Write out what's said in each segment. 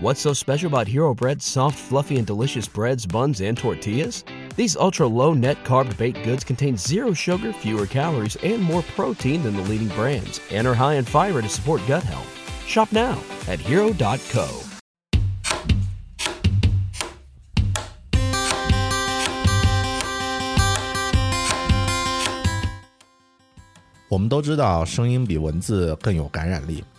What's so special about Hero Bread's soft, fluffy, and delicious breads, buns, and tortillas? These ultra low net carb baked goods contain zero sugar, fewer calories, and more protein than the leading brands, and are high in fiber to support gut health. Shop now at hero.co. 我们都知道，声音比文字更有感染力，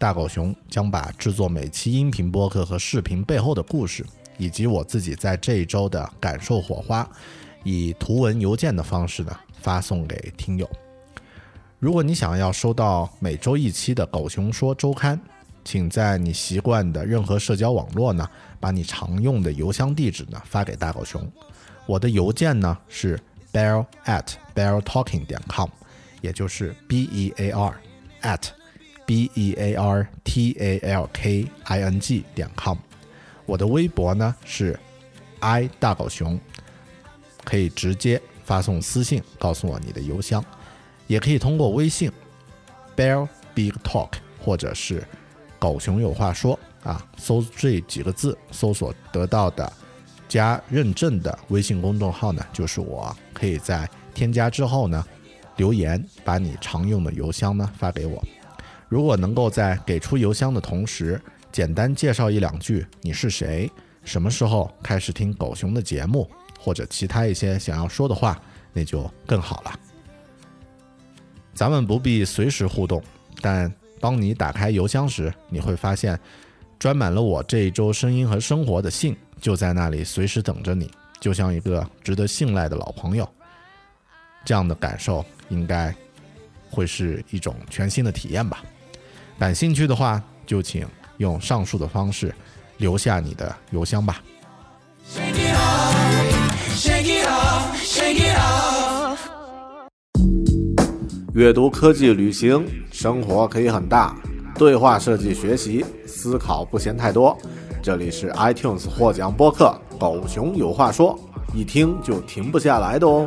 大狗熊将把制作每期音频播客和视频背后的故事，以及我自己在这一周的感受火花，以图文邮件的方式呢发送给听友。如果你想要收到每周一期的《狗熊说周刊》，请在你习惯的任何社交网络呢，把你常用的邮箱地址呢发给大狗熊。我的邮件呢是 bear at beartalking 点 com，也就是 b e a r at b e a r t a l k i n g 点 com。我的微博呢是 i 大狗熊，可以直接发送私信告诉我你的邮箱，也可以通过微信 bear big talk 或者是狗熊有话说啊，搜这几个字搜索得到的。加认证的微信公众号呢，就是我可以在添加之后呢，留言把你常用的邮箱呢发给我。如果能够在给出邮箱的同时，简单介绍一两句你是谁，什么时候开始听狗熊的节目，或者其他一些想要说的话，那就更好了。咱们不必随时互动，但当你打开邮箱时，你会发现装满了我这一周声音和生活的信。就在那里，随时等着你，就像一个值得信赖的老朋友。这样的感受应该会是一种全新的体验吧。感兴趣的话，就请用上述的方式留下你的邮箱吧。阅读、科技、旅行、生活可以很大，对话设计、学习、思考不嫌太多。这里是 iTunes 获奖播客《狗熊有话说》，一听就停不下来的哦。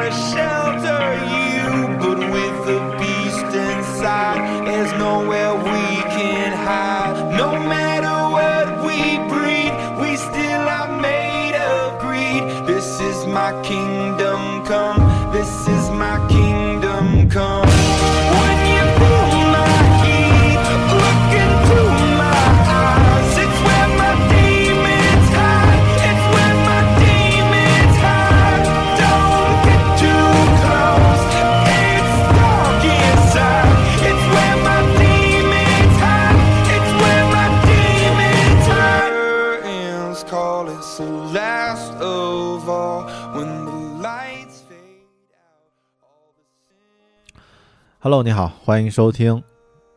Hello，你好，欢迎收听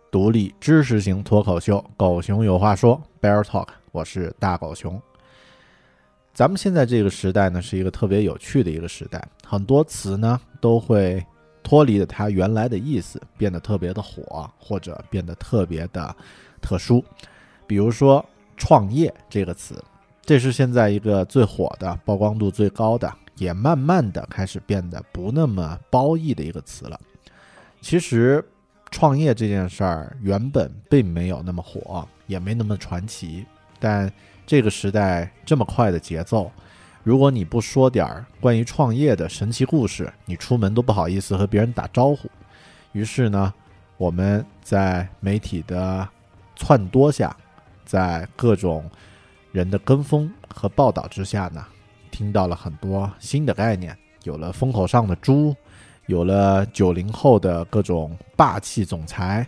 独立知识型脱口秀《狗熊有话说》（Bear Talk），我是大狗熊。咱们现在这个时代呢，是一个特别有趣的一个时代，很多词呢都会脱离了它原来的意思，变得特别的火，或者变得特别的特殊。比如说“创业”这个词，这是现在一个最火的、曝光度最高的，也慢慢的开始变得不那么褒义的一个词了。其实，创业这件事儿原本并没有那么火，也没那么传奇。但这个时代这么快的节奏，如果你不说点儿关于创业的神奇故事，你出门都不好意思和别人打招呼。于是呢，我们在媒体的撺掇下，在各种人的跟风和报道之下呢，听到了很多新的概念，有了风口上的猪，有了九零后的各种霸气总裁，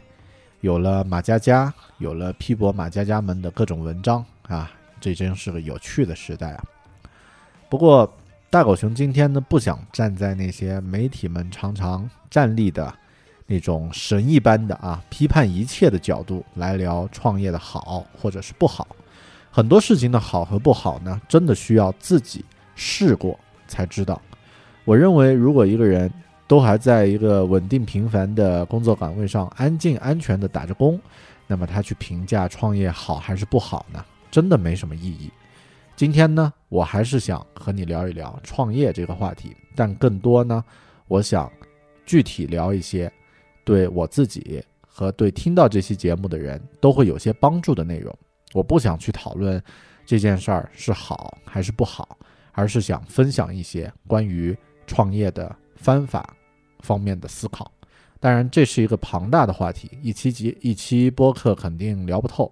有了马佳佳，有了批驳马佳佳们的各种文章啊，这真是个有趣的时代啊。不过大狗熊今天呢，不想站在那些媒体们常常站立的那种神一般的啊批判一切的角度来聊创业的好或者是不好。很多事情的好和不好呢，真的需要自己试过才知道。我认为，如果一个人都还在一个稳定平凡的工作岗位上安静安全的打着工，那么他去评价创业好还是不好呢？真的没什么意义。今天呢，我还是想和你聊一聊创业这个话题，但更多呢，我想具体聊一些对我自己和对听到这期节目的人都会有些帮助的内容。我不想去讨论这件事儿是好还是不好，而是想分享一些关于创业的方法方面的思考。当然，这是一个庞大的话题，一期集一期播客肯定聊不透。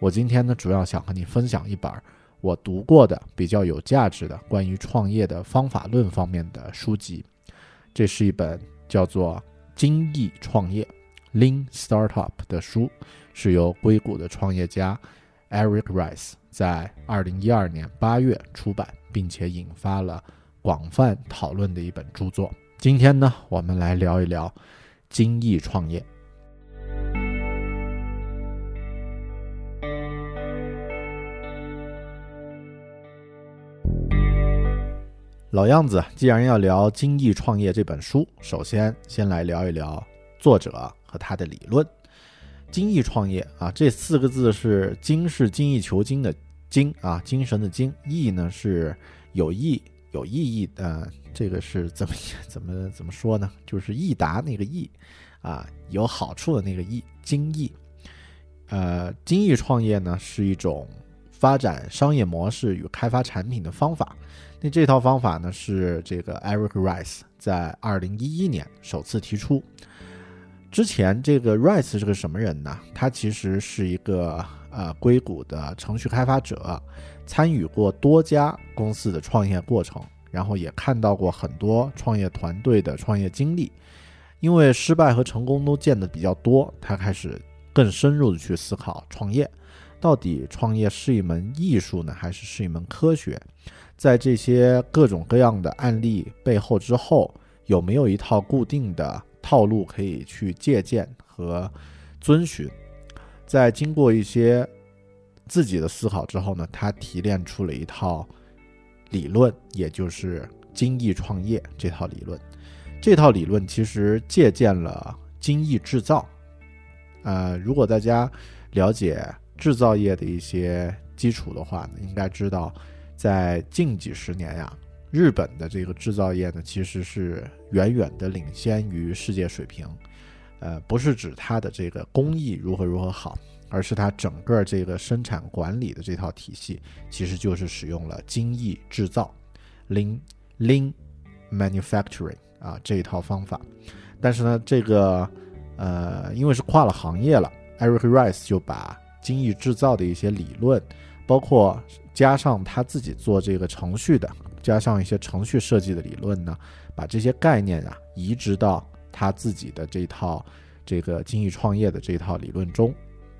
我今天呢，主要想和你分享一本。我读过的比较有价值的关于创业的方法论方面的书籍，这是一本叫做《精益创业》（Lean Startup） 的书，是由硅谷的创业家 Eric Rice 在二零一二年八月出版，并且引发了广泛讨论的一本著作。今天呢，我们来聊一聊精益创业。老样子，既然要聊《精益创业》这本书，首先先来聊一聊作者和他的理论。精益创业啊，这四个字是“精”是精益求精的“精”啊，精神的“精”；“益”呢是有益、有意义的，这个是怎么 怎么怎么说呢？就是益达那个“益”啊，有好处的那个“益”。精益，呃，精益创业呢是一种发展商业模式与开发产品的方法。那这套方法呢，是这个 Eric Rice 在二零一一年首次提出。之前这个 Rice 是个什么人呢？他其实是一个呃硅谷的程序开发者，参与过多家公司的创业过程，然后也看到过很多创业团队的创业经历。因为失败和成功都见得比较多，他开始更深入的去思考创业，到底创业是一门艺术呢，还是是一门科学？在这些各种各样的案例背后之后，有没有一套固定的套路可以去借鉴和遵循？在经过一些自己的思考之后呢，他提炼出了一套理论，也就是精益创业这套理论。这套理论其实借鉴了精益制造。呃，如果大家了解制造业的一些基础的话呢，应该知道。在近几十年呀，日本的这个制造业呢，其实是远远的领先于世界水平。呃，不是指它的这个工艺如何如何好，而是它整个这个生产管理的这套体系，其实就是使用了精益制造 （lean lean manufacturing） 啊这一套方法。但是呢，这个呃，因为是跨了行业了，Eric Rice 就把精益制造的一些理论，包括加上他自己做这个程序的，加上一些程序设计的理论呢，把这些概念啊移植到他自己的这套这个精益创业的这套理论中，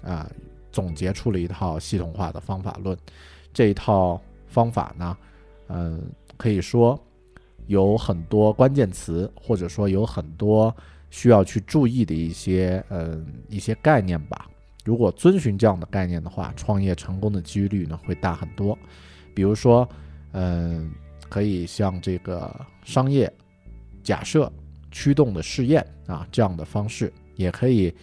啊，总结出了一套系统化的方法论。这一套方法呢，嗯，可以说有很多关键词，或者说有很多需要去注意的一些嗯一些概念吧。如果遵循这样的概念的话，创业成功的几率呢会大很多。比如说，嗯，可以像这个商业假设驱动的试验啊这样的方式，也可以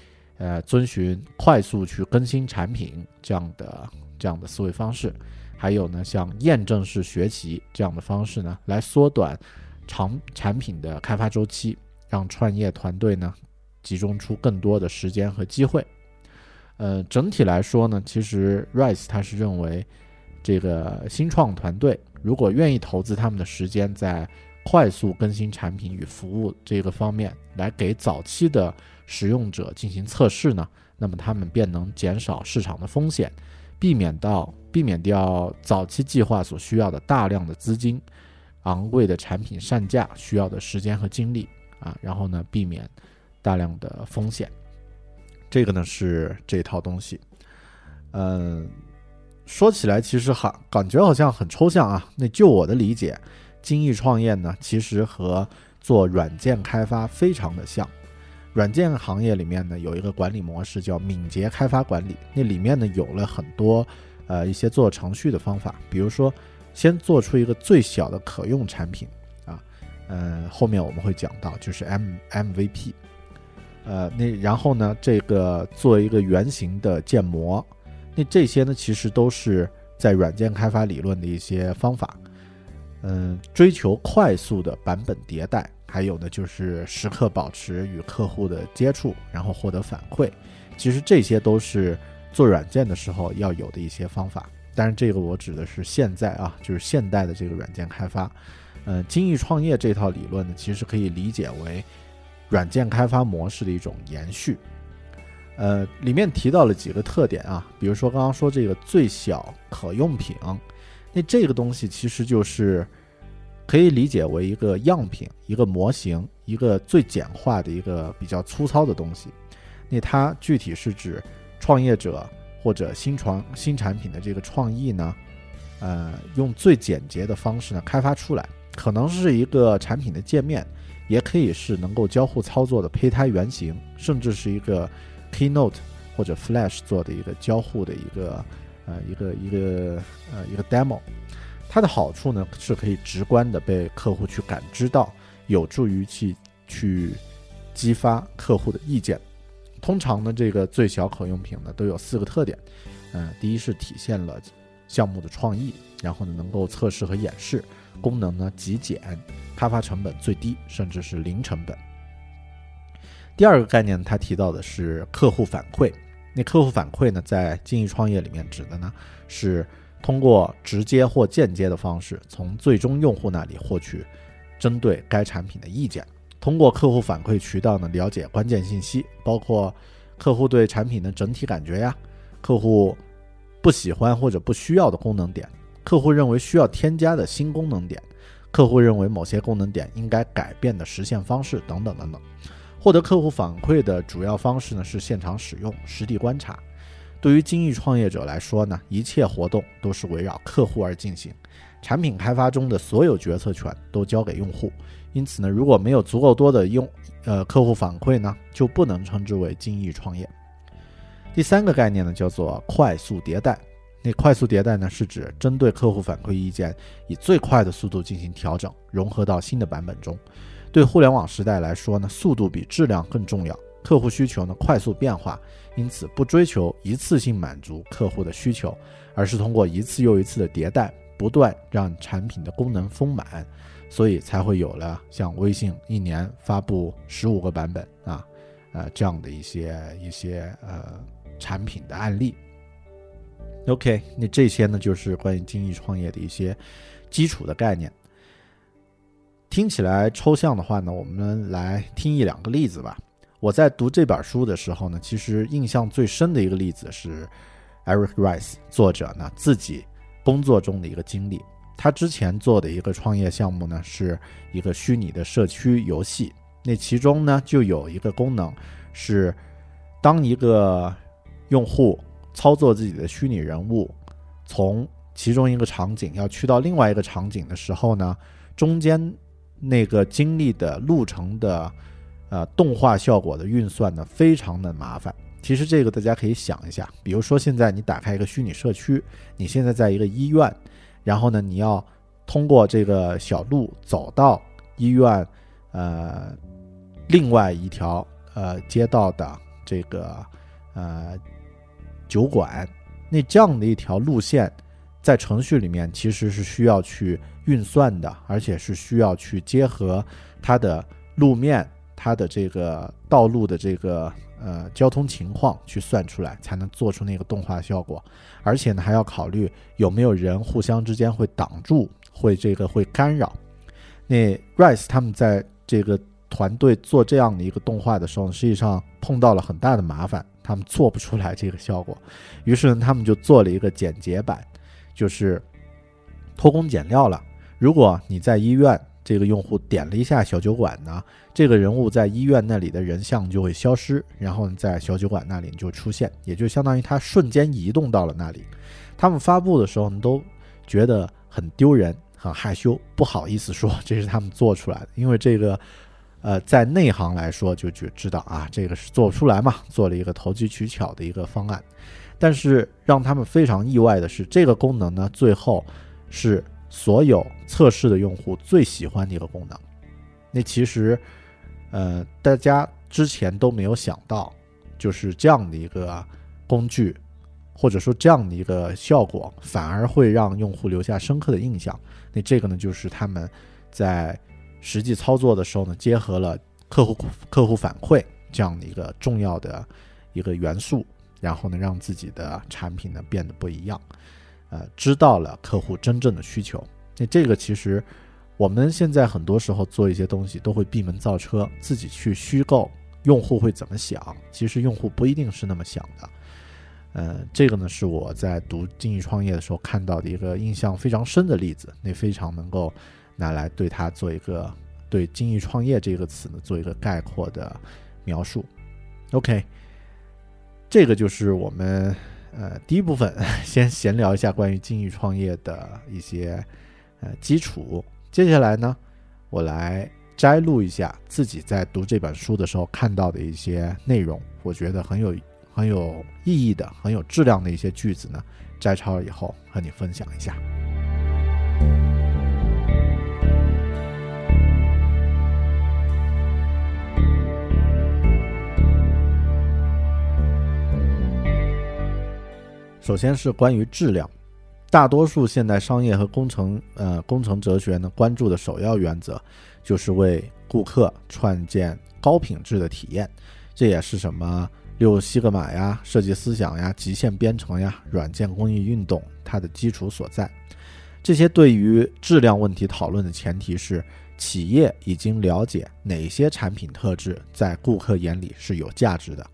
呃遵循快速去更新产品这样的这样的思维方式。还有呢，像验证式学习这样的方式呢，来缩短长产品的开发周期，让创业团队呢集中出更多的时间和机会。呃，整体来说呢，其实 Rice 他是认为，这个新创团队如果愿意投资他们的时间在快速更新产品与服务这个方面，来给早期的使用者进行测试呢，那么他们便能减少市场的风险，避免到避免掉早期计划所需要的大量的资金、昂贵的产品上架需要的时间和精力啊，然后呢，避免大量的风险。这个呢是这套东西。嗯，说起来其实好感觉好像很抽象啊。那就我的理解，精益创业呢，其实和做软件开发非常的像。软件行业里面呢，有一个管理模式叫敏捷开发管理，那里面呢有了很多呃一些做程序的方法，比如说先做出一个最小的可用产品啊，呃后面我们会讲到就是 M MVP，呃那然后呢这个做一个原型的建模，那这些呢其实都是在软件开发理论的一些方法，嗯追求快速的版本迭代。还有呢，就是时刻保持与客户的接触，然后获得反馈。其实这些都是做软件的时候要有的一些方法。但是这个我指的是现在啊，就是现代的这个软件开发。呃，精益创业这套理论呢，其实可以理解为软件开发模式的一种延续。呃，里面提到了几个特点啊，比如说刚刚说这个最小可用品，那这个东西其实就是。可以理解为一个样品、一个模型、一个最简化的一个比较粗糙的东西。那它具体是指创业者或者新创新产品的这个创意呢？呃，用最简洁的方式呢开发出来，可能是一个产品的界面，也可以是能够交互操作的胚胎原型，甚至是一个 Keynote 或者 Flash 做的一个交互的一个呃一个一个呃一个 demo。它的好处呢，是可以直观的被客户去感知到，有助于去去激发客户的意见。通常呢，这个最小可用品呢都有四个特点，嗯，第一是体现了项目的创意，然后呢能够测试和演示，功能呢极简，开发成本最低，甚至是零成本。第二个概念，它提到的是客户反馈。那客户反馈呢，在精益创业里面指的呢是。通过直接或间接的方式，从最终用户那里获取针对该产品的意见。通过客户反馈渠道呢，了解关键信息，包括客户对产品的整体感觉呀，客户不喜欢或者不需要的功能点，客户认为需要添加的新功能点，客户认为某些功能点应该改变的实现方式等等等等。获得客户反馈的主要方式呢，是现场使用、实地观察。对于精益创业者来说呢，一切活动都是围绕客户而进行，产品开发中的所有决策权都交给用户。因此呢，如果没有足够多的用呃客户反馈呢，就不能称之为精益创业。第三个概念呢，叫做快速迭代。那快速迭代呢，是指针对客户反馈意见，以最快的速度进行调整，融合到新的版本中。对互联网时代来说呢，速度比质量更重要。客户需求呢快速变化，因此不追求一次性满足客户的需求，而是通过一次又一次的迭代，不断让产品的功能丰满，所以才会有了像微信一年发布十五个版本啊，呃这样的一些一些呃产品的案例。OK，那这些呢就是关于精益创业的一些基础的概念。听起来抽象的话呢，我们来听一两个例子吧。我在读这本书的时候呢，其实印象最深的一个例子是 Eric Rice 作者呢自己工作中的一个经历。他之前做的一个创业项目呢，是一个虚拟的社区游戏。那其中呢，就有一个功能是，当一个用户操作自己的虚拟人物，从其中一个场景要去到另外一个场景的时候呢，中间那个经历的路程的。呃，动画效果的运算呢，非常的麻烦。其实这个大家可以想一下，比如说现在你打开一个虚拟社区，你现在在一个医院，然后呢，你要通过这个小路走到医院，呃，另外一条呃街道的这个呃酒馆，那这样的一条路线，在程序里面其实是需要去运算的，而且是需要去结合它的路面。它的这个道路的这个呃交通情况去算出来，才能做出那个动画效果，而且呢还要考虑有没有人互相之间会挡住，会这个会干扰。那 Rice 他们在这个团队做这样的一个动画的时候，实际上碰到了很大的麻烦，他们做不出来这个效果，于是呢他们就做了一个简洁版。就是偷工减料了。如果你在医院，这个用户点了一下小酒馆呢，这个人物在医院那里的人像就会消失，然后在小酒馆那里就出现，也就相当于他瞬间移动到了那里。他们发布的时候呢，都觉得很丢人、很害羞，不好意思说 这是他们做出来的，因为这个，呃，在内行来说就就知道啊，这个是做不出来嘛，做了一个投机取巧的一个方案。但是让他们非常意外的是，这个功能呢，最后是。所有测试的用户最喜欢的一个功能，那其实，呃，大家之前都没有想到，就是这样的一个工具，或者说这样的一个效果，反而会让用户留下深刻的印象。那这个呢，就是他们在实际操作的时候呢，结合了客户客户反馈这样的一个重要的一个元素，然后呢，让自己的产品呢变得不一样。呃，知道了客户真正的需求，那这个其实我们现在很多时候做一些东西都会闭门造车，自己去虚构用户会怎么想，其实用户不一定是那么想的。呃，这个呢是我在读精益创业的时候看到的一个印象非常深的例子，那非常能够拿来对它做一个对精益创业这个词呢做一个概括的描述。OK，这个就是我们。呃，第一部分先闲聊一下关于精益创业的一些呃基础。接下来呢，我来摘录一下自己在读这本书的时候看到的一些内容，我觉得很有很有意义的、很有质量的一些句子呢，摘抄了以后和你分享一下。首先是关于质量，大多数现代商业和工程呃工程哲学呢关注的首要原则，就是为顾客创建高品质的体验。这也是什么六西格玛呀、设计思想呀、极限编程呀、软件工艺运动它的基础所在。这些对于质量问题讨论的前提是，企业已经了解哪些产品特质在顾客眼里是有价值的。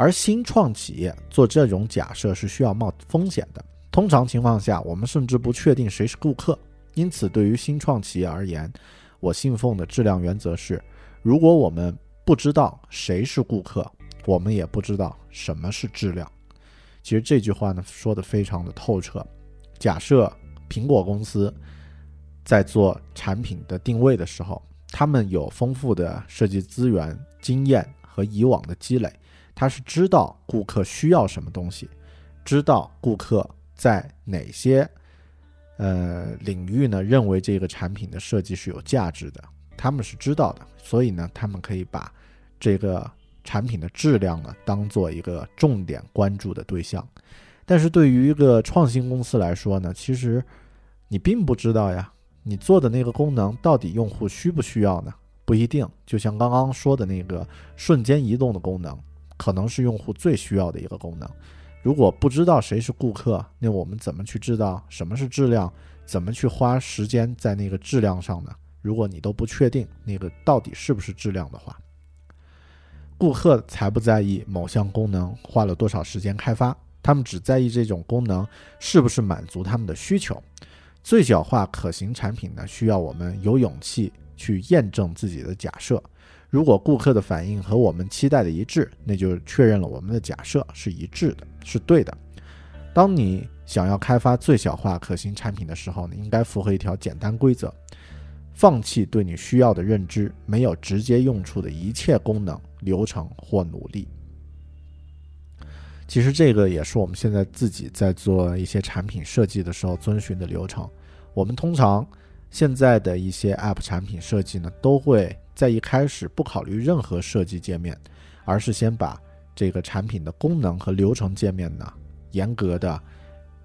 而新创企业做这种假设是需要冒风险的。通常情况下，我们甚至不确定谁是顾客。因此，对于新创企业而言，我信奉的质量原则是：如果我们不知道谁是顾客，我们也不知道什么是质量。其实这句话呢说的非常的透彻。假设苹果公司在做产品的定位的时候，他们有丰富的设计资源、经验和以往的积累。他是知道顾客需要什么东西，知道顾客在哪些呃领域呢认为这个产品的设计是有价值的，他们是知道的，所以呢，他们可以把这个产品的质量呢当做一个重点关注的对象。但是对于一个创新公司来说呢，其实你并不知道呀，你做的那个功能到底用户需不需要呢？不一定。就像刚刚说的那个瞬间移动的功能。可能是用户最需要的一个功能。如果不知道谁是顾客，那我们怎么去知道什么是质量？怎么去花时间在那个质量上呢？如果你都不确定那个到底是不是质量的话，顾客才不在意某项功能花了多少时间开发，他们只在意这种功能是不是满足他们的需求。最小化可行产品呢，需要我们有勇气去验证自己的假设。如果顾客的反应和我们期待的一致，那就确认了我们的假设是一致的，是对的。当你想要开发最小化可行产品的时候呢，应该符合一条简单规则：放弃对你需要的认知没有直接用处的一切功能、流程或努力。其实这个也是我们现在自己在做一些产品设计的时候遵循的流程。我们通常现在的一些 App 产品设计呢，都会。在一开始不考虑任何设计界面，而是先把这个产品的功能和流程界面呢严格的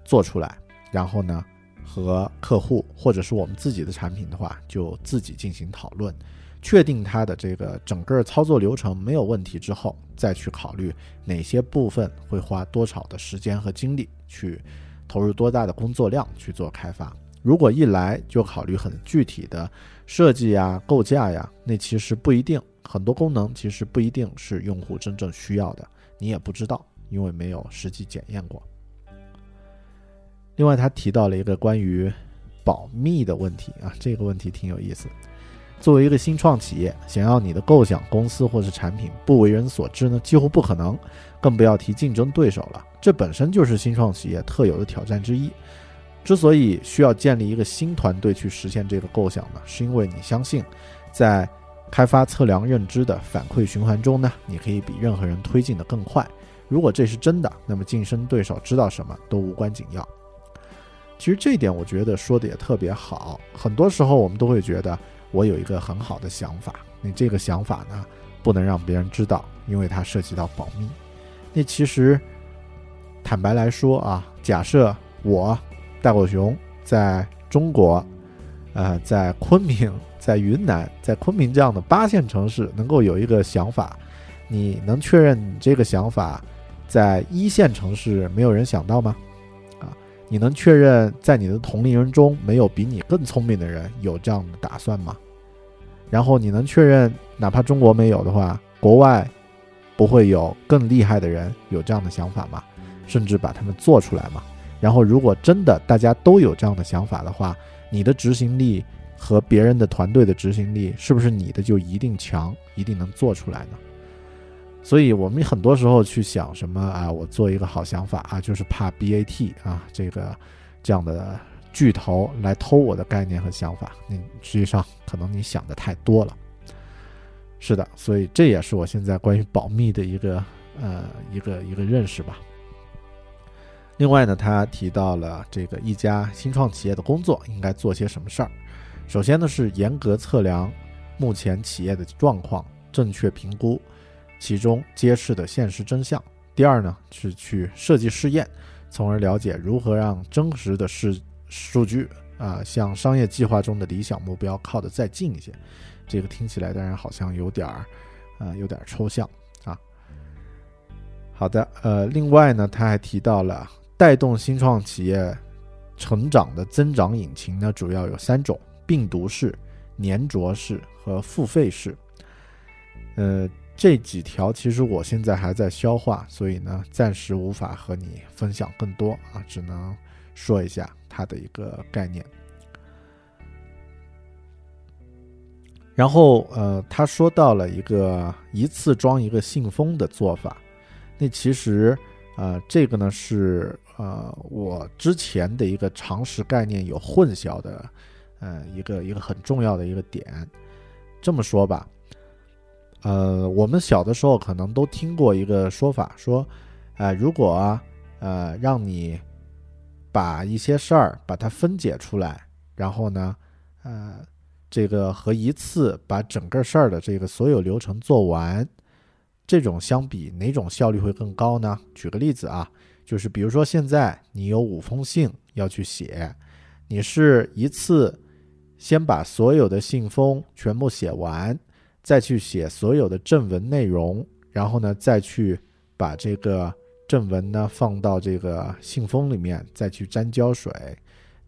做出来，然后呢和客户或者是我们自己的产品的话，就自己进行讨论，确定它的这个整个操作流程没有问题之后，再去考虑哪些部分会花多少的时间和精力去投入多大的工作量去做开发。如果一来就考虑很具体的。设计呀，构架呀，那其实不一定，很多功能其实不一定是用户真正需要的，你也不知道，因为没有实际检验过。另外，他提到了一个关于保密的问题啊，这个问题挺有意思。作为一个新创企业，想要你的构想、公司或是产品不为人所知呢，几乎不可能，更不要提竞争对手了。这本身就是新创企业特有的挑战之一。之所以需要建立一个新团队去实现这个构想呢，是因为你相信，在开发、测量、认知的反馈循环中呢，你可以比任何人推进的更快。如果这是真的，那么竞争对手知道什么都无关紧要。其实这一点我觉得说的也特别好。很多时候我们都会觉得。我有一个很好的想法，你这个想法呢，不能让别人知道，因为它涉及到保密。那其实，坦白来说啊，假设我大狗熊在中国，呃，在昆明、在云南、在昆明这样的八线城市能够有一个想法，你能确认你这个想法在一线城市没有人想到吗？啊你能确认在你的同龄人中没有比你更聪明的人有这样的打算吗？然后你能确认，哪怕中国没有的话，国外不会有更厉害的人有这样的想法吗？甚至把他们做出来吗？然后如果真的大家都有这样的想法的话，你的执行力和别人的团队的执行力是不是你的就一定强，一定能做出来呢？所以，我们很多时候去想什么啊？我做一个好想法啊，就是怕 BAT 啊，这个这样的巨头来偷我的概念和想法。你实际上可能你想的太多了。是的，所以这也是我现在关于保密的一个呃一个一个认识吧。另外呢，他提到了这个一家新创企业的工作应该做些什么事儿。首先呢，是严格测量目前企业的状况，正确评估。其中揭示的现实真相。第二呢，是去设计试验，从而了解如何让真实的数数据啊，向商业计划中的理想目标靠得再近一些。这个听起来当然好像有点儿，呃，有点抽象啊。好的，呃，另外呢，他还提到了带动新创企业成长的增长引擎呢，主要有三种：病毒式、粘着式和付费式。呃。这几条其实我现在还在消化，所以呢，暂时无法和你分享更多啊，只能说一下它的一个概念。然后呃，他说到了一个一次装一个信封的做法，那其实呃，这个呢是呃我之前的一个常识概念有混淆的呃一个一个很重要的一个点。这么说吧。呃，我们小的时候可能都听过一个说法，说，呃，如果呃让你把一些事儿把它分解出来，然后呢，呃，这个和一次把整个事儿的这个所有流程做完，这种相比，哪种效率会更高呢？举个例子啊，就是比如说现在你有五封信要去写，你是一次先把所有的信封全部写完。再去写所有的正文内容，然后呢，再去把这个正文呢放到这个信封里面，再去沾胶水，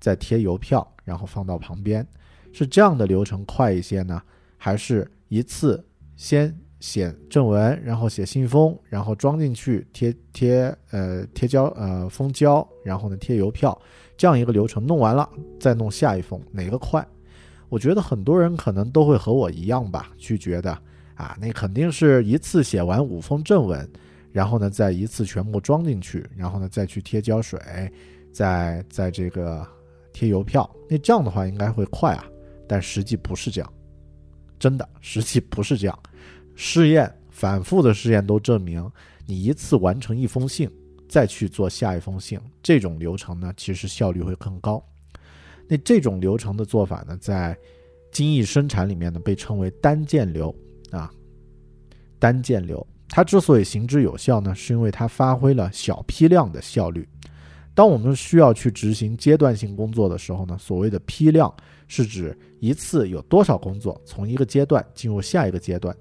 再贴邮票，然后放到旁边，是这样的流程快一些呢，还是一次先写正文，然后写信封，然后装进去贴贴呃贴胶呃封胶，然后呢贴邮票，这样一个流程弄完了再弄下一封，哪个快？我觉得很多人可能都会和我一样吧，去觉得啊，那肯定是一次写完五封正文，然后呢再一次全部装进去，然后呢再去贴胶水，再在这个贴邮票，那这样的话应该会快啊。但实际不是这样，真的，实际不是这样。试验反复的试验都证明，你一次完成一封信，再去做下一封信，这种流程呢，其实效率会更高。那这种流程的做法呢，在精益生产里面呢，被称为单件流啊。单件流，它之所以行之有效呢，是因为它发挥了小批量的效率。当我们需要去执行阶段性工作的时候呢，所谓的批量是指一次有多少工作从一个阶段进入下一个阶段。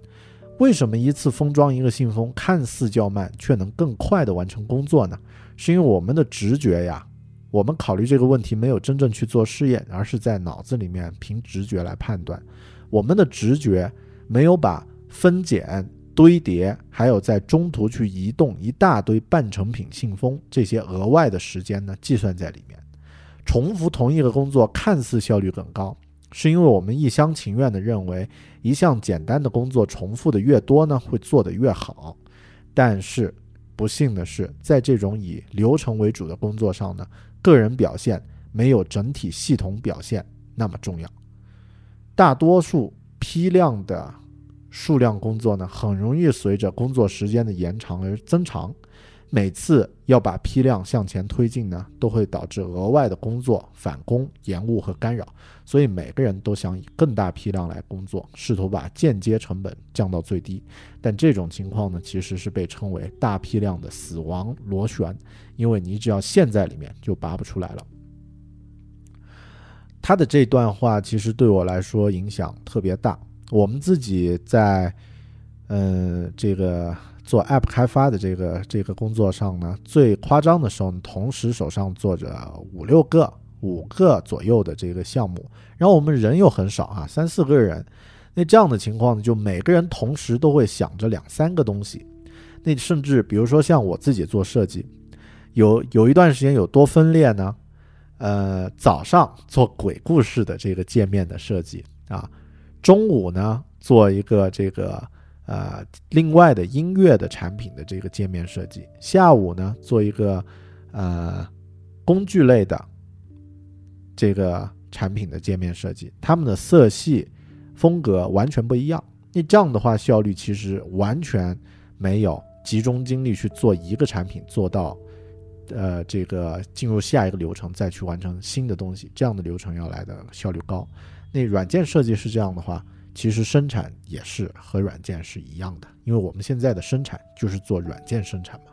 为什么一次封装一个信封看似较慢，却能更快的完成工作呢？是因为我们的直觉呀。我们考虑这个问题没有真正去做试验，而是在脑子里面凭直觉来判断。我们的直觉没有把分拣、堆叠，还有在中途去移动一大堆半成品信封这些额外的时间呢计算在里面。重复同一个工作看似效率更高，是因为我们一厢情愿地认为一项简单的工作重复的越多呢，会做得越好。但是不幸的是，在这种以流程为主的工作上呢，个人表现没有整体系统表现那么重要。大多数批量的数量工作呢，很容易随着工作时间的延长而增长。每次要把批量向前推进呢，都会导致额外的工作返工、延误和干扰。所以每个人都想以更大批量来工作，试图把间接成本降到最低。但这种情况呢，其实是被称为大批量的死亡螺旋，因为你只要陷在里面就拔不出来了。他的这段话其实对我来说影响特别大。我们自己在，嗯，这个。做 App 开发的这个这个工作上呢，最夸张的时候，同时手上做着五六个、五个左右的这个项目，然后我们人又很少啊，三四个人，那这样的情况呢，就每个人同时都会想着两三个东西，那甚至比如说像我自己做设计，有有一段时间有多分裂呢？呃，早上做鬼故事的这个界面的设计啊，中午呢做一个这个。呃，另外的音乐的产品的这个界面设计，下午呢做一个呃工具类的这个产品的界面设计，他们的色系风格完全不一样。你这样的话，效率其实完全没有集中精力去做一个产品，做到呃这个进入下一个流程再去完成新的东西，这样的流程要来的效率高。那软件设计是这样的话。其实生产也是和软件是一样的，因为我们现在的生产就是做软件生产嘛。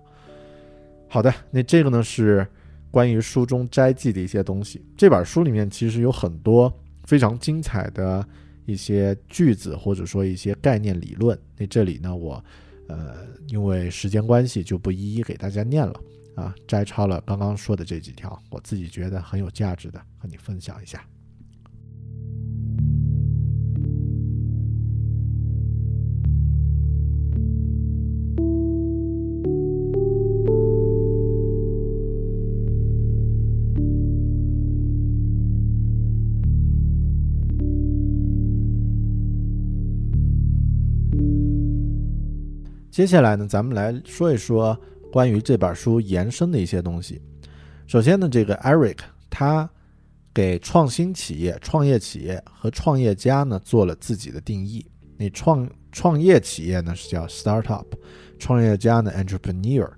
好的，那这个呢是关于书中摘记的一些东西。这本书里面其实有很多非常精彩的一些句子，或者说一些概念理论。那这里呢，我呃因为时间关系就不一一给大家念了啊，摘抄了刚刚说的这几条，我自己觉得很有价值的，和你分享一下。接下来呢，咱们来说一说关于这本书延伸的一些东西。首先呢，这个 Eric 他给创新企业、创业企业和创业家呢做了自己的定义。那创创业企业呢是叫 startup，创业家呢 entrepreneur。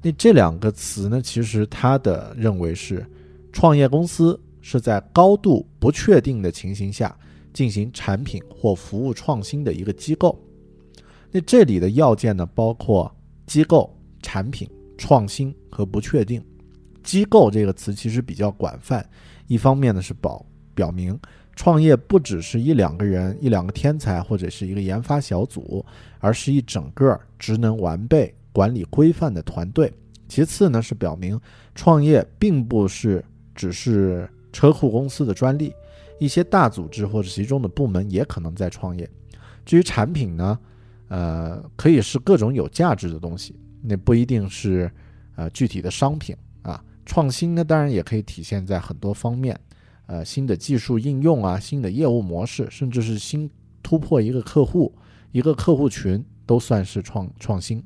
那这两个词呢，其实他的认为是创业公司是在高度不确定的情形下进行产品或服务创新的一个机构。那这里的要件呢，包括机构、产品、创新和不确定。机构这个词其实比较广泛，一方面呢是表表明创业不只是一两个人、一两个天才或者是一个研发小组，而是一整个职能完备、管理规范的团队。其次呢是表明创业并不是只是车库公司的专利，一些大组织或者其中的部门也可能在创业。至于产品呢？呃，可以是各种有价值的东西，那不一定是呃具体的商品啊。创新呢，当然也可以体现在很多方面，呃，新的技术应用啊，新的业务模式，甚至是新突破一个客户、一个客户群，都算是创创新。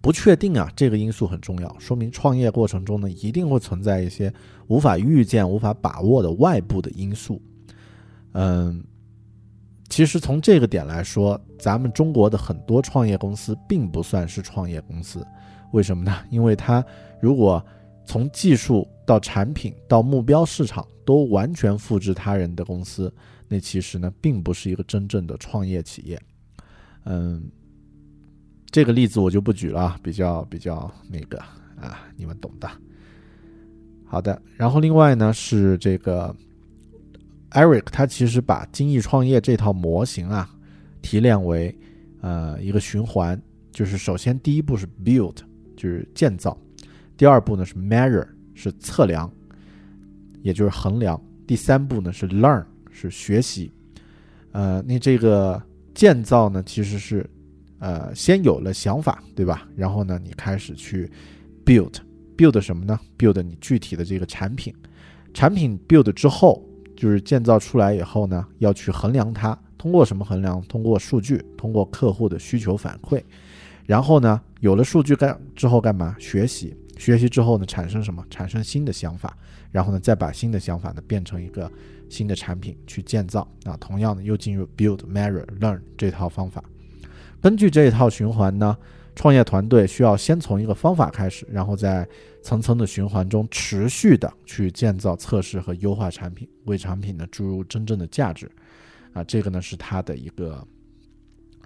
不确定啊，这个因素很重要，说明创业过程中呢，一定会存在一些无法预见、无法把握的外部的因素。嗯。其实从这个点来说，咱们中国的很多创业公司并不算是创业公司，为什么呢？因为它如果从技术到产品到目标市场都完全复制他人的公司，那其实呢并不是一个真正的创业企业。嗯，这个例子我就不举了，比较比较那个啊，你们懂的。好的，然后另外呢是这个。Eric 他其实把精益创业这套模型啊提炼为呃一个循环，就是首先第一步是 build，就是建造；第二步呢是 measure，是测量，也就是衡量；第三步呢是 learn，是学习。呃，那这个建造呢其实是呃先有了想法，对吧？然后呢你开始去 build，build 什么呢？build 你具体的这个产品，产品 build 之后，就是建造出来以后呢，要去衡量它，通过什么衡量？通过数据，通过客户的需求反馈，然后呢，有了数据干之后干嘛？学习，学习之后呢，产生什么？产生新的想法，然后呢，再把新的想法呢变成一个新的产品去建造啊。同样的，又进入 build、measure、learn 这套方法。根据这一套循环呢，创业团队需要先从一个方法开始，然后在层层的循环中持续的去建造、测试和优化产品，为产品呢注入真正的价值。啊，这个呢是它的一个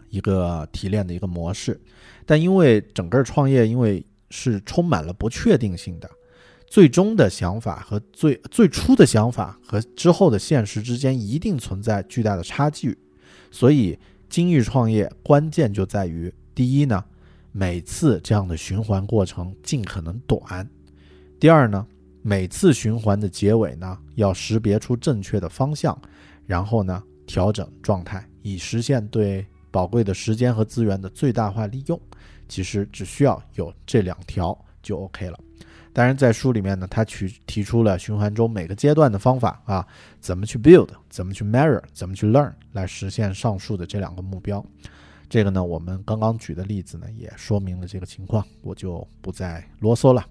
一个提炼的一个模式。但因为整个创业，因为是充满了不确定性的，最终的想法和最最初的想法和之后的现实之间一定存在巨大的差距，所以。精益创业关键就在于，第一呢，每次这样的循环过程尽可能短；第二呢，每次循环的结尾呢，要识别出正确的方向，然后呢，调整状态，以实现对宝贵的时间和资源的最大化利用。其实只需要有这两条就 OK 了。当然，在书里面呢，他去提出了循环中每个阶段的方法啊，怎么去 build，怎么去 measure，怎么去 learn，来实现上述的这两个目标。这个呢，我们刚刚举的例子呢，也说明了这个情况，我就不再啰嗦了。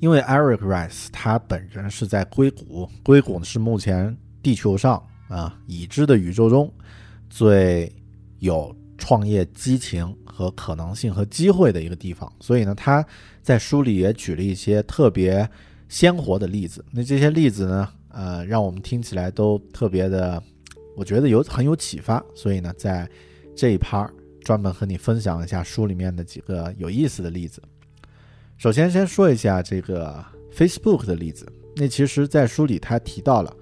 因为 Eric Rice 他本人是在硅谷，硅谷呢是目前地球上啊已知的宇宙中最有创业激情和可能性和机会的一个地方，所以呢他在书里也举了一些特别鲜活的例子。那这些例子呢，呃，让我们听起来都特别的，我觉得有很有启发。所以呢，在这一趴专门和你分享一下书里面的几个有意思的例子。首先，先说一下这个 Facebook 的例子。那其实，在书里他提到了，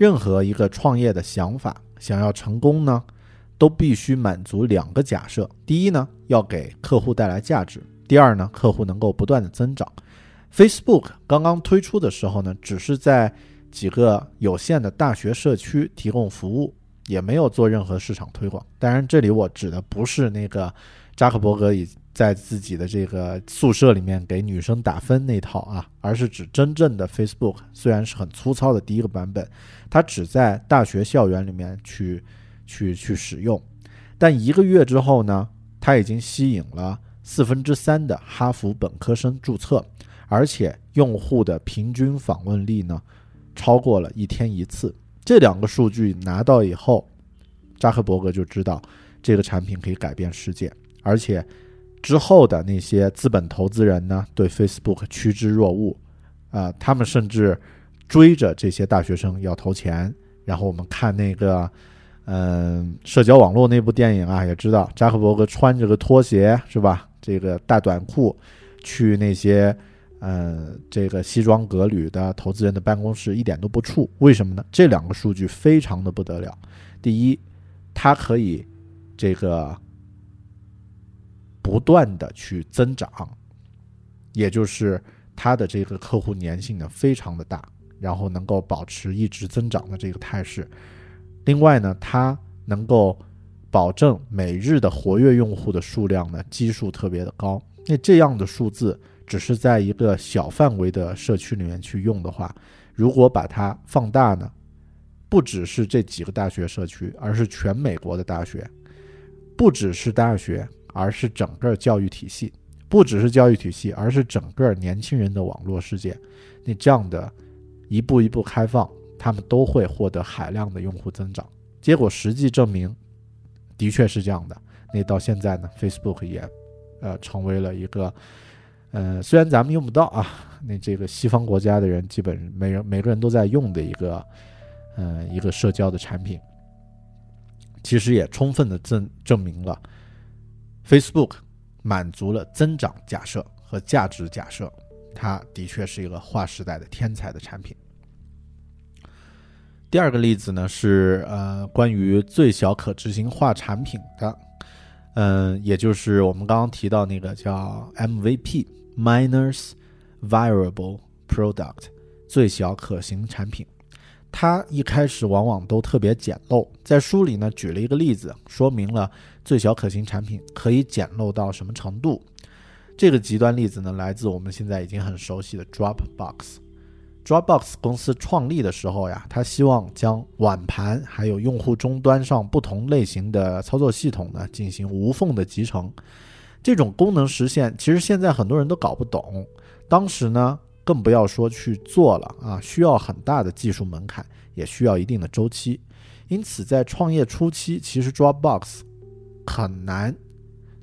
任何一个创业的想法想要成功呢，都必须满足两个假设：第一呢，要给客户带来价值；第二呢，客户能够不断的增长。Facebook 刚刚推出的时候呢，只是在几个有限的大学社区提供服务，也没有做任何市场推广。当然，这里我指的不是那个扎克伯格以。在自己的这个宿舍里面给女生打分那套啊，而是指真正的 Facebook，虽然是很粗糙的第一个版本，它只在大学校园里面去去去使用，但一个月之后呢，它已经吸引了四分之三的哈佛本科生注册，而且用户的平均访问力呢，超过了一天一次。这两个数据拿到以后，扎克伯格就知道这个产品可以改变世界，而且。之后的那些资本投资人呢，对 Facebook 趋之若鹜，啊，他们甚至追着这些大学生要投钱。然后我们看那个，嗯，社交网络那部电影啊，也知道扎克伯格穿着个拖鞋是吧？这个大短裤去那些，呃，这个西装革履的投资人的办公室一点都不怵。为什么呢？这两个数据非常的不得了。第一，它可以这个。不断的去增长，也就是它的这个客户粘性呢非常的大，然后能够保持一直增长的这个态势。另外呢，它能够保证每日的活跃用户的数量呢基数特别的高。那这样的数字只是在一个小范围的社区里面去用的话，如果把它放大呢，不只是这几个大学社区，而是全美国的大学，不只是大学。而是整个教育体系，不只是教育体系，而是整个年轻人的网络世界。你这样的一步一步开放，他们都会获得海量的用户增长。结果实际证明，的确是这样的。那到现在呢，Facebook 也呃成为了一个，呃虽然咱们用不到啊，那这个西方国家的人基本每人每个人都在用的一个，呃一个社交的产品。其实也充分的证证明了。Facebook 满足了增长假设和价值假设，它的确是一个划时代的天才的产品。第二个例子呢是呃关于最小可执行化产品的，嗯，也就是我们刚刚提到那个叫 MVP（Minors Viable Product） 最小可行产品。它一开始往往都特别简陋，在书里呢举了一个例子，说明了最小可行产品可以简陋到什么程度。这个极端例子呢，来自我们现在已经很熟悉的 Dropbox。Dropbox 公司创立的时候呀，他希望将碗盘还有用户终端上不同类型的操作系统呢进行无缝的集成。这种功能实现，其实现在很多人都搞不懂。当时呢，更不要说去做了啊，需要很大的技术门槛，也需要一定的周期。因此，在创业初期，其实 Dropbox 很难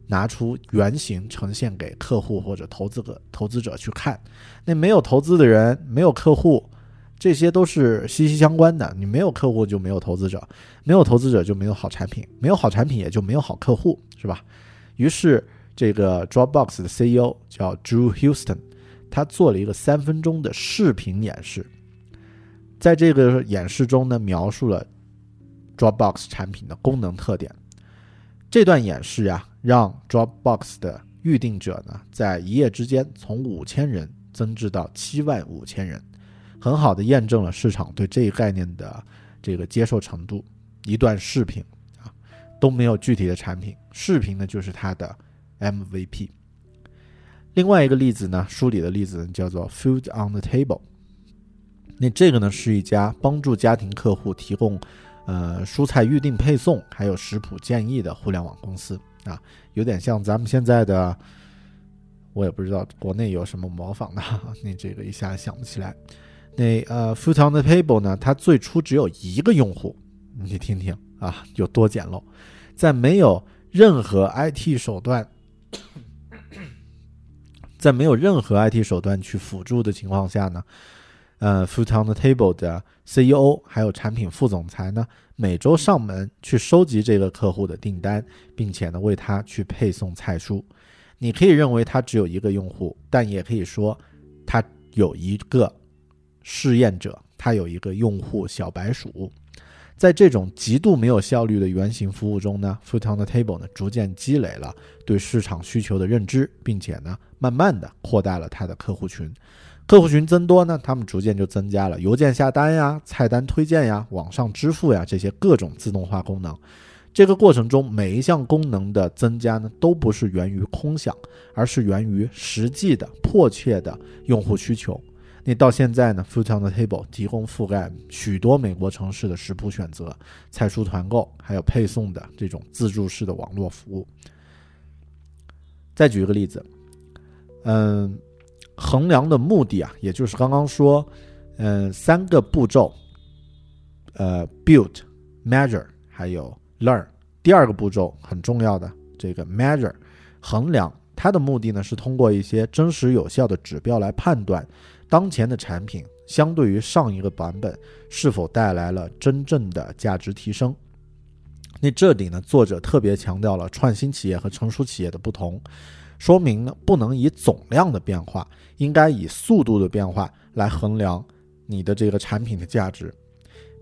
拿出原型呈现给客户或者投资者投资者去看。那没有投资的人，没有客户，这些都是息息相关的。你没有客户就没有投资者，没有投资者就没有好产品，没有好产品也就没有好客户，是吧？于是，这个 Dropbox 的 CEO 叫 Drew Houston，他做了一个三分钟的视频演示，在这个演示中呢，描述了 Dropbox 产品的功能特点。这段演示呀，让 Dropbox 的预定者呢，在一夜之间从五千人增至到七万五千人，很好的验证了市场对这一概念的这个接受程度。一段视频啊，都没有具体的产品，视频呢就是它的 MVP。另外一个例子呢，书里的例子叫做 Food on the Table。那这个呢是一家帮助家庭客户提供呃蔬菜预定配送还有食谱建议的互联网公司啊，有点像咱们现在的，我也不知道国内有什么模仿的，那这个一下想不起来。那呃，Food on the Table 呢，它最初只有一个用户，你听听啊，有多简陋，在没有任何 IT 手段。在没有任何 IT 手段去辅助的情况下呢，呃，Food on the Table 的 CEO 还有产品副总裁呢，每周上门去收集这个客户的订单，并且呢为他去配送菜蔬。你可以认为他只有一个用户，但也可以说他有一个试验者，他有一个用户小白鼠。在这种极度没有效率的原型服务中呢，Food on the Table 呢逐渐积累了对市场需求的认知，并且呢慢慢的扩大了它的客户群。客户群增多呢，他们逐渐就增加了邮件下单呀、菜单推荐呀、网上支付呀这些各种自动化功能。这个过程中，每一项功能的增加呢，都不是源于空想，而是源于实际的迫切的用户需求。那到现在呢，Food on the Table 提供覆盖许多美国城市的食谱选择、菜蔬团购，还有配送的这种自助式的网络服务。再举一个例子，嗯，衡量的目的啊，也就是刚刚说，嗯，三个步骤，呃，build、measure 还有 learn。第二个步骤很重要的这个 measure 衡量，它的目的呢是通过一些真实有效的指标来判断。当前的产品相对于上一个版本是否带来了真正的价值提升？那这里呢，作者特别强调了创新企业和成熟企业的不同，说明呢不能以总量的变化，应该以速度的变化来衡量你的这个产品的价值。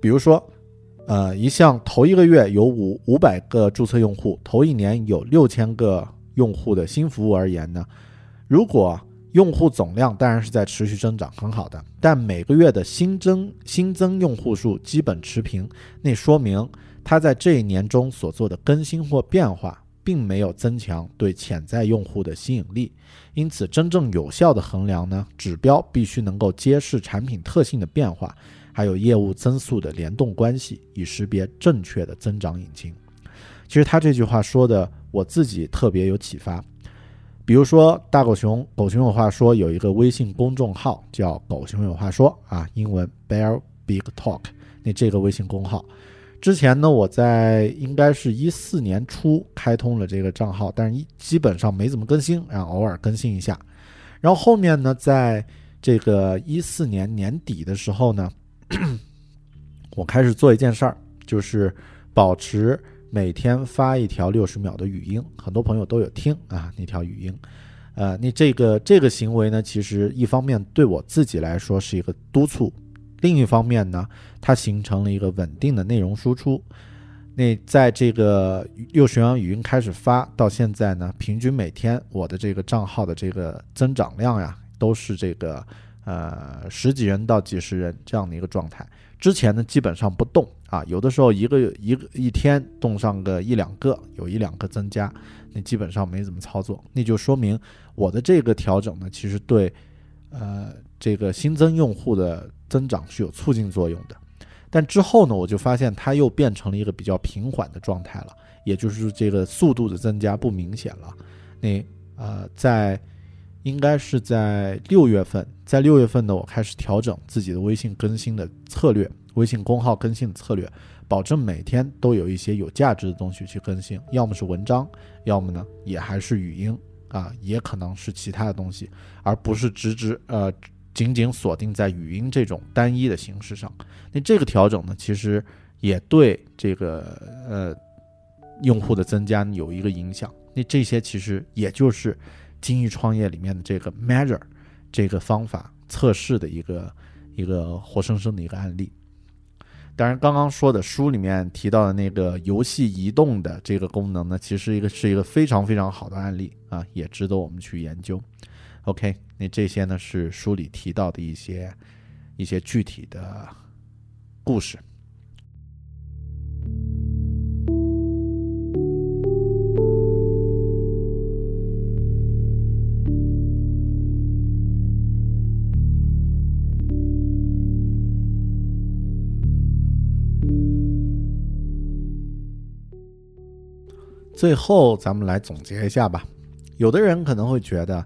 比如说，呃，一项头一个月有五五百个注册用户，头一年有六千个用户的新服务而言呢，如果用户总量当然是在持续增长，很好的。但每个月的新增新增用户数基本持平，那说明它在这一年中所做的更新或变化，并没有增强对潜在用户的吸引力。因此，真正有效的衡量呢，指标必须能够揭示产品特性的变化，还有业务增速的联动关系，以识别正确的增长引擎。其实他这句话说的，我自己特别有启发。比如说，大狗熊狗熊有话说有一个微信公众号叫“狗熊有话说”啊，英文 Bear Big Talk。那这个微信公号，之前呢，我在应该是一四年初开通了这个账号，但是一基本上没怎么更新，然后偶尔更新一下。然后后面呢，在这个一四年年底的时候呢，我开始做一件事儿，就是保持。每天发一条六十秒的语音，很多朋友都有听啊，那条语音，呃，那这个这个行为呢，其实一方面对我自己来说是一个督促，另一方面呢，它形成了一个稳定的内容输出。那在这个六巡洋语音开始发到现在呢，平均每天我的这个账号的这个增长量呀，都是这个呃十几人到几十人这样的一个状态。之前呢基本上不动啊，有的时候一个一个一天动上个一两个，有一两个增加，那基本上没怎么操作，那就说明我的这个调整呢，其实对呃这个新增用户的增长是有促进作用的。但之后呢，我就发现它又变成了一个比较平缓的状态了，也就是这个速度的增加不明显了。那呃，在应该是在六月份，在六月份呢，我开始调整自己的微信更新的策略，微信公号更新的策略，保证每天都有一些有价值的东西去更新，要么是文章，要么呢也还是语音啊，也可能是其他的东西，而不是直直呃。仅仅锁定在语音这种单一的形式上，那这个调整呢，其实也对这个呃用户的增加有一个影响。那这些其实也就是精益创业里面的这个 measure 这个方法测试的一个一个活生生的一个案例。当然，刚刚说的书里面提到的那个游戏移动的这个功能呢，其实一个是一个非常非常好的案例啊，也值得我们去研究。OK，那这些呢是书里提到的一些一些具体的故事。最后，咱们来总结一下吧。有的人可能会觉得。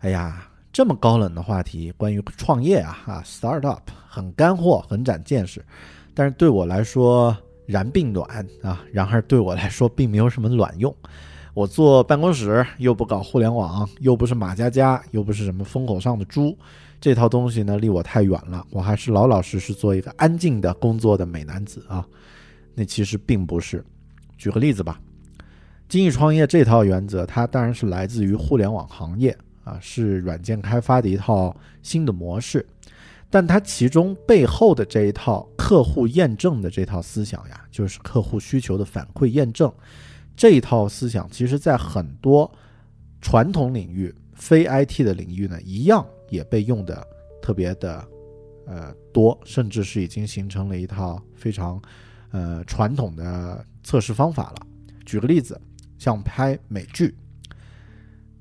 哎呀，这么高冷的话题，关于创业啊，啊，startup 很干货，很长见识。但是对我来说，然并卵啊，然而对我来说并没有什么卵用。我坐办公室，又不搞互联网，又不是马佳佳，又不是什么风口上的猪，这套东西呢，离我太远了。我还是老老实实做一个安静的工作的美男子啊。那其实并不是。举个例子吧，精益创业这套原则，它当然是来自于互联网行业。啊，是软件开发的一套新的模式，但它其中背后的这一套客户验证的这套思想呀，就是客户需求的反馈验证这一套思想，其实在很多传统领域、非 IT 的领域呢，一样也被用的特别的呃多，甚至是已经形成了一套非常呃传统的测试方法了。举个例子，像拍美剧。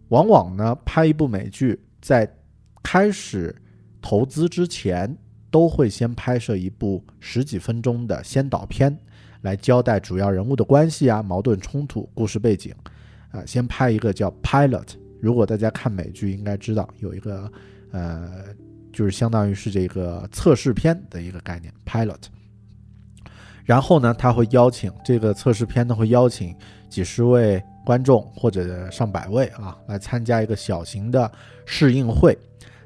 往往呢，拍一部美剧，在开始投资之前，都会先拍摄一部十几分钟的先导片，来交代主要人物的关系啊、矛盾冲突、故事背景，啊，先拍一个叫 pilot。如果大家看美剧，应该知道有一个，呃，就是相当于是这个测试片的一个概念 pilot。然后呢，他会邀请这个测试片呢，会邀请几十位。观众或者上百位啊，来参加一个小型的试映会，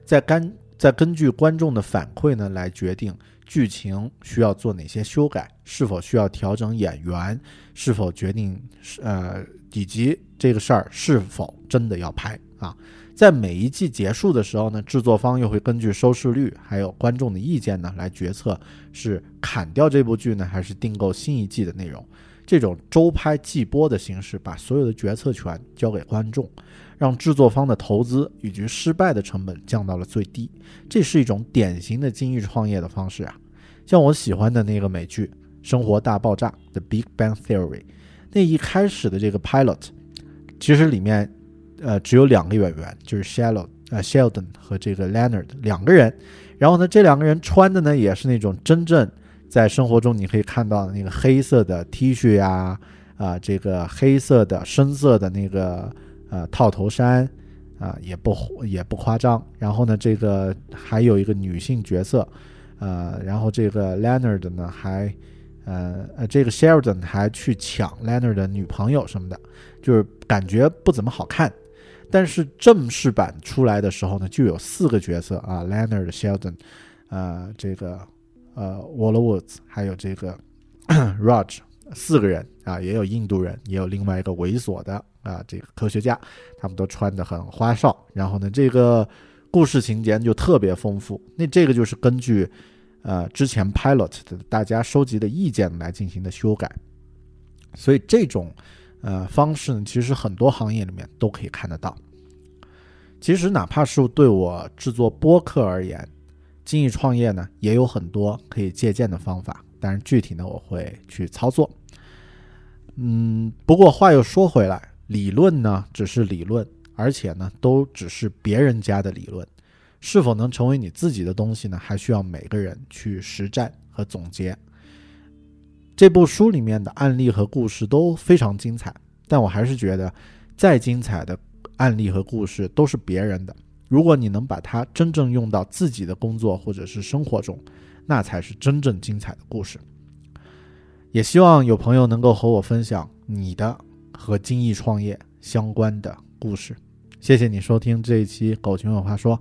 再根再根据观众的反馈呢，来决定剧情需要做哪些修改，是否需要调整演员，是否决定呃，以及这个事儿是否真的要拍啊。在每一季结束的时候呢，制作方又会根据收视率还有观众的意见呢，来决策是砍掉这部剧呢，还是订购新一季的内容。这种周拍季播的形式，把所有的决策权交给观众，让制作方的投资以及失败的成本降到了最低。这是一种典型的精益创业的方式啊！像我喜欢的那个美剧《生活大爆炸》（The Big Bang Theory），那一开始的这个 pilot，其实里面，呃，只有两个演员，就是 Sheldon，呃，Sheldon 和这个 Leonard 两个人。然后呢，这两个人穿的呢，也是那种真正。在生活中，你可以看到那个黑色的 T 恤呀，啊，这个黑色的深色的那个呃套头衫，啊，也不也不夸张。然后呢，这个还有一个女性角色，呃，然后这个 Leonard 呢还，呃呃，这个 Sheldon 还去抢 Leonard 的女朋友什么的，就是感觉不怎么好看。但是正式版出来的时候呢，就有四个角色啊，Leonard、Sheldon，呃，这个。呃，Wallwoods 还有这个 Raj 四个人啊，也有印度人，也有另外一个猥琐的啊，这个科学家，他们都穿的很花哨。然后呢，这个故事情节就特别丰富。那这个就是根据呃之前 Pilot 的大家收集的意见来进行的修改。所以这种呃方式呢，其实很多行业里面都可以看得到。其实哪怕是对我制作播客而言，精益创业呢也有很多可以借鉴的方法，但是具体呢我会去操作。嗯，不过话又说回来，理论呢只是理论，而且呢都只是别人家的理论，是否能成为你自己的东西呢？还需要每个人去实战和总结。这部书里面的案例和故事都非常精彩，但我还是觉得，再精彩的案例和故事都是别人的。如果你能把它真正用到自己的工作或者是生活中，那才是真正精彩的故事。也希望有朋友能够和我分享你的和精益创业相关的故事。谢谢你收听这一期《狗熊有话说》。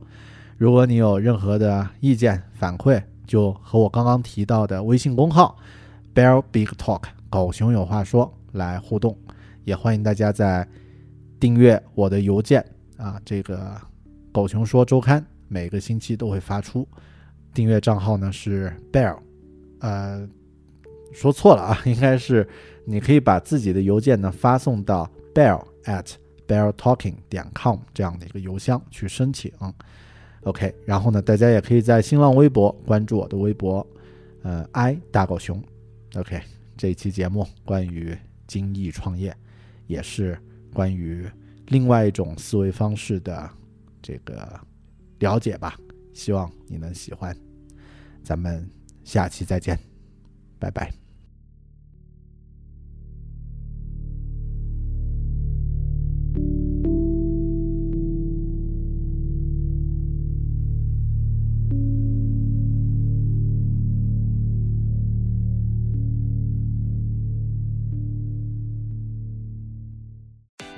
如果你有任何的意见反馈，就和我刚刚提到的微信公号。Bear Big Talk，狗熊有话说来互动，也欢迎大家在订阅我的邮件啊，这个狗熊说周刊每个星期都会发出。订阅账号呢是 bell，呃，说错了啊，应该是你可以把自己的邮件呢发送到 bell at bell talking 点 com 这样的一个邮箱去申请。OK，然后呢，大家也可以在新浪微博关注我的微博，呃，i 大狗熊。OK，这一期节目关于精益创业，也是关于另外一种思维方式的这个了解吧。希望你能喜欢，咱们下期再见，拜拜。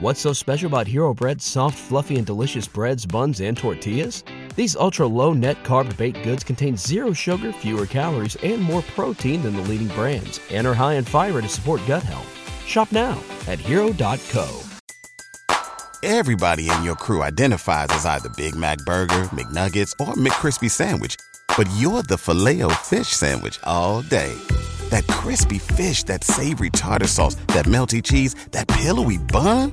What's so special about Hero Bread's soft, fluffy, and delicious breads, buns, and tortillas? These ultra low net carb baked goods contain zero sugar, fewer calories, and more protein than the leading brands, and are high in fiber to support gut health. Shop now at hero.co. Everybody in your crew identifies as either Big Mac Burger, McNuggets, or McCrispy Sandwich, but you're the filet fish Sandwich all day. That crispy fish, that savory tartar sauce, that melty cheese, that pillowy bun.